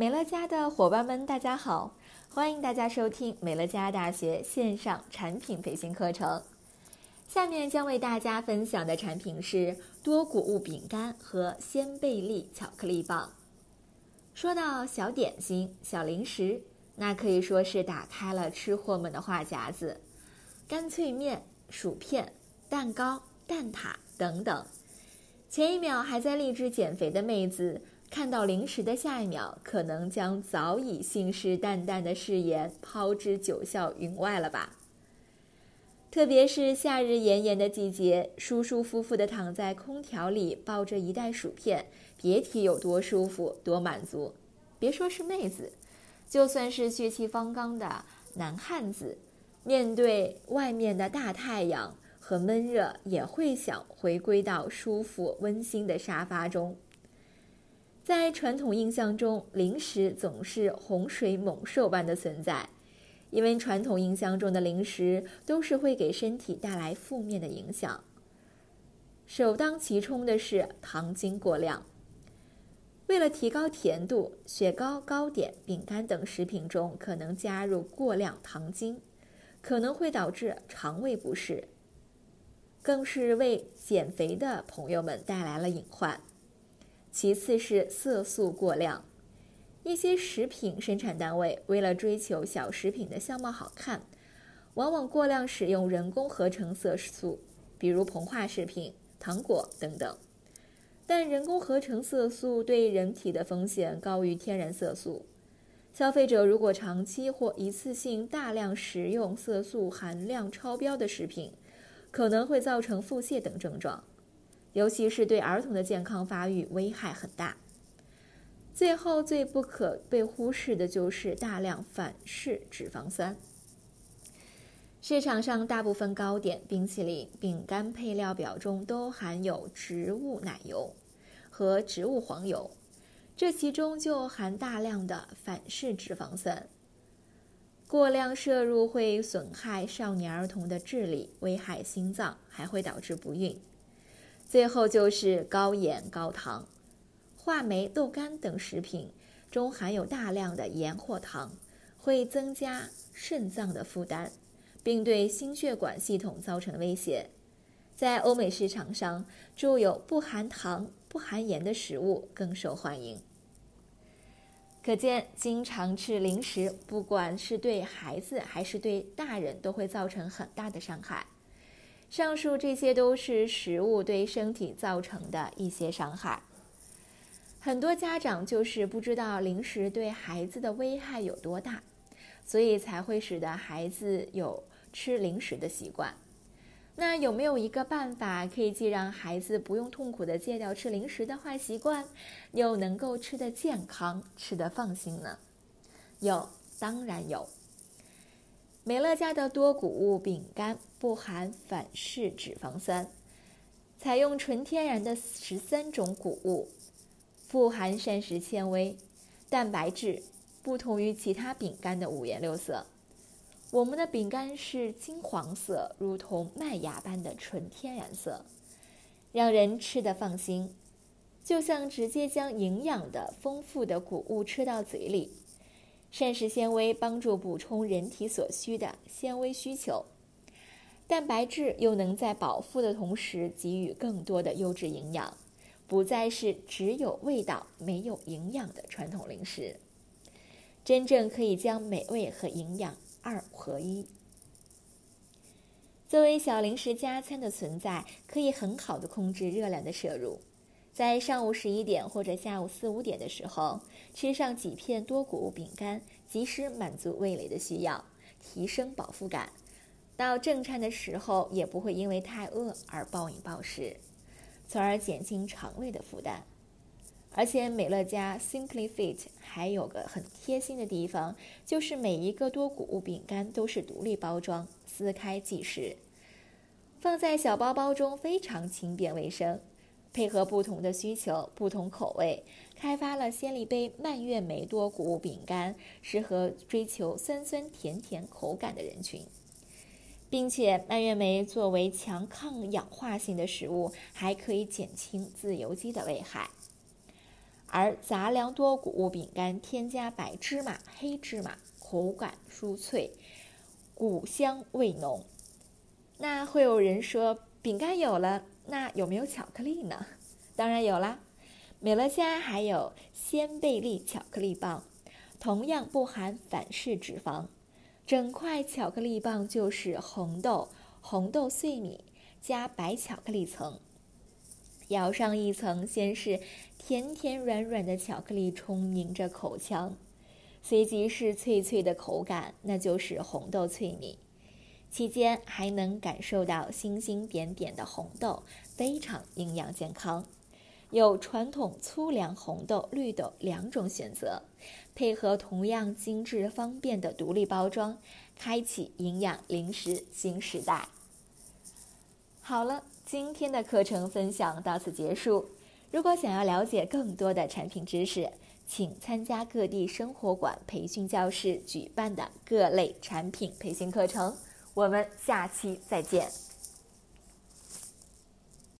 美乐家的伙伴们，大家好！欢迎大家收听美乐家大学线上产品培训课程。下面将为大家分享的产品是多谷物饼干和鲜贝粒巧克力棒。说到小点心、小零食，那可以说是打开了吃货们的话匣子。干脆面、薯片、蛋糕、蛋挞等等。前一秒还在励志减肥的妹子，看到零食的下一秒，可能将早已信誓旦旦的誓言抛之九霄云外了吧？特别是夏日炎炎的季节，舒舒服服的躺在空调里，抱着一袋薯片，别提有多舒服、多满足。别说是妹子，就算是血气方刚的男汉子，面对外面的大太阳。和闷热也会想回归到舒服温馨的沙发中。在传统印象中，零食总是洪水猛兽般的存在，因为传统印象中的零食都是会给身体带来负面的影响。首当其冲的是糖精过量。为了提高甜度，雪糕、糕点、饼干等食品中可能加入过量糖精，可能会导致肠胃不适。更是为减肥的朋友们带来了隐患。其次是色素过量，一些食品生产单位为了追求小食品的相貌好看，往往过量使用人工合成色素，比如膨化食品、糖果等等。但人工合成色素对人体的风险高于天然色素，消费者如果长期或一次性大量食用色素含量超标的食品，可能会造成腹泻等症状，尤其是对儿童的健康发育危害很大。最后，最不可被忽视的就是大量反式脂肪酸。市场上大部分糕点、冰淇淋、饼干配料表中都含有植物奶油和植物黄油，这其中就含大量的反式脂肪酸。过量摄入会损害少年儿童的智力，危害心脏，还会导致不孕。最后就是高盐高糖，话梅、豆干等食品中含有大量的盐或糖，会增加肾脏的负担，并对心血管系统造成威胁。在欧美市场上，著有不含糖、不含盐的食物更受欢迎。可见，经常吃零食，不管是对孩子还是对大人，都会造成很大的伤害。上述这些都是食物对身体造成的一些伤害。很多家长就是不知道零食对孩子的危害有多大，所以才会使得孩子有吃零食的习惯。那有没有一个办法可以既让孩子不用痛苦的戒掉吃零食的坏习惯，又能够吃得健康、吃得放心呢？有，当然有。美乐家的多谷物饼干不含反式脂肪酸，采用纯天然的十三种谷物，富含膳食纤维、蛋白质，不同于其他饼干的五颜六色。我们的饼干是金黄色，如同麦芽般的纯天然色，让人吃得放心，就像直接将营养的丰富的谷物吃到嘴里。膳食纤维帮助补充人体所需的纤维需求，蛋白质又能在饱腹的同时给予更多的优质营养，不再是只有味道没有营养的传统零食，真正可以将美味和营养。二合一。作为小零食加餐的存在，可以很好的控制热量的摄入。在上午十一点或者下午四五点的时候，吃上几片多谷物饼干，及时满足味蕾的需要，提升饱腹感。到正餐的时候，也不会因为太饿而暴饮暴食，从而减轻肠胃的负担。而且美乐家 Simply Fit 还有个很贴心的地方，就是每一个多谷物饼干都是独立包装，撕开即食，放在小包包中非常轻便卫生。配合不同的需求、不同口味，开发了纤利杯蔓越莓多谷物饼干，适合追求酸酸甜甜口感的人群，并且蔓越莓作为强抗氧化性的食物，还可以减轻自由基的危害。而杂粮多谷物饼干添加白芝麻、黑芝麻，口感酥脆，谷香味浓。那会有人说，饼干有了，那有没有巧克力呢？当然有啦，美乐家还有仙贝利巧克力棒，同样不含反式脂肪，整块巧克力棒就是红豆、红豆碎米加白巧克力层。咬上一层，先是甜甜软软的巧克力充盈着口腔，随即是脆脆的口感，那就是红豆脆米。期间还能感受到星星点点的红豆，非常营养健康。有传统粗粮红豆、绿豆两种选择，配合同样精致方便的独立包装，开启营养零食新时代。好了。今天的课程分享到此结束。如果想要了解更多的产品知识，请参加各地生活馆培训教室举办的各类产品培训课程。我们下期再见。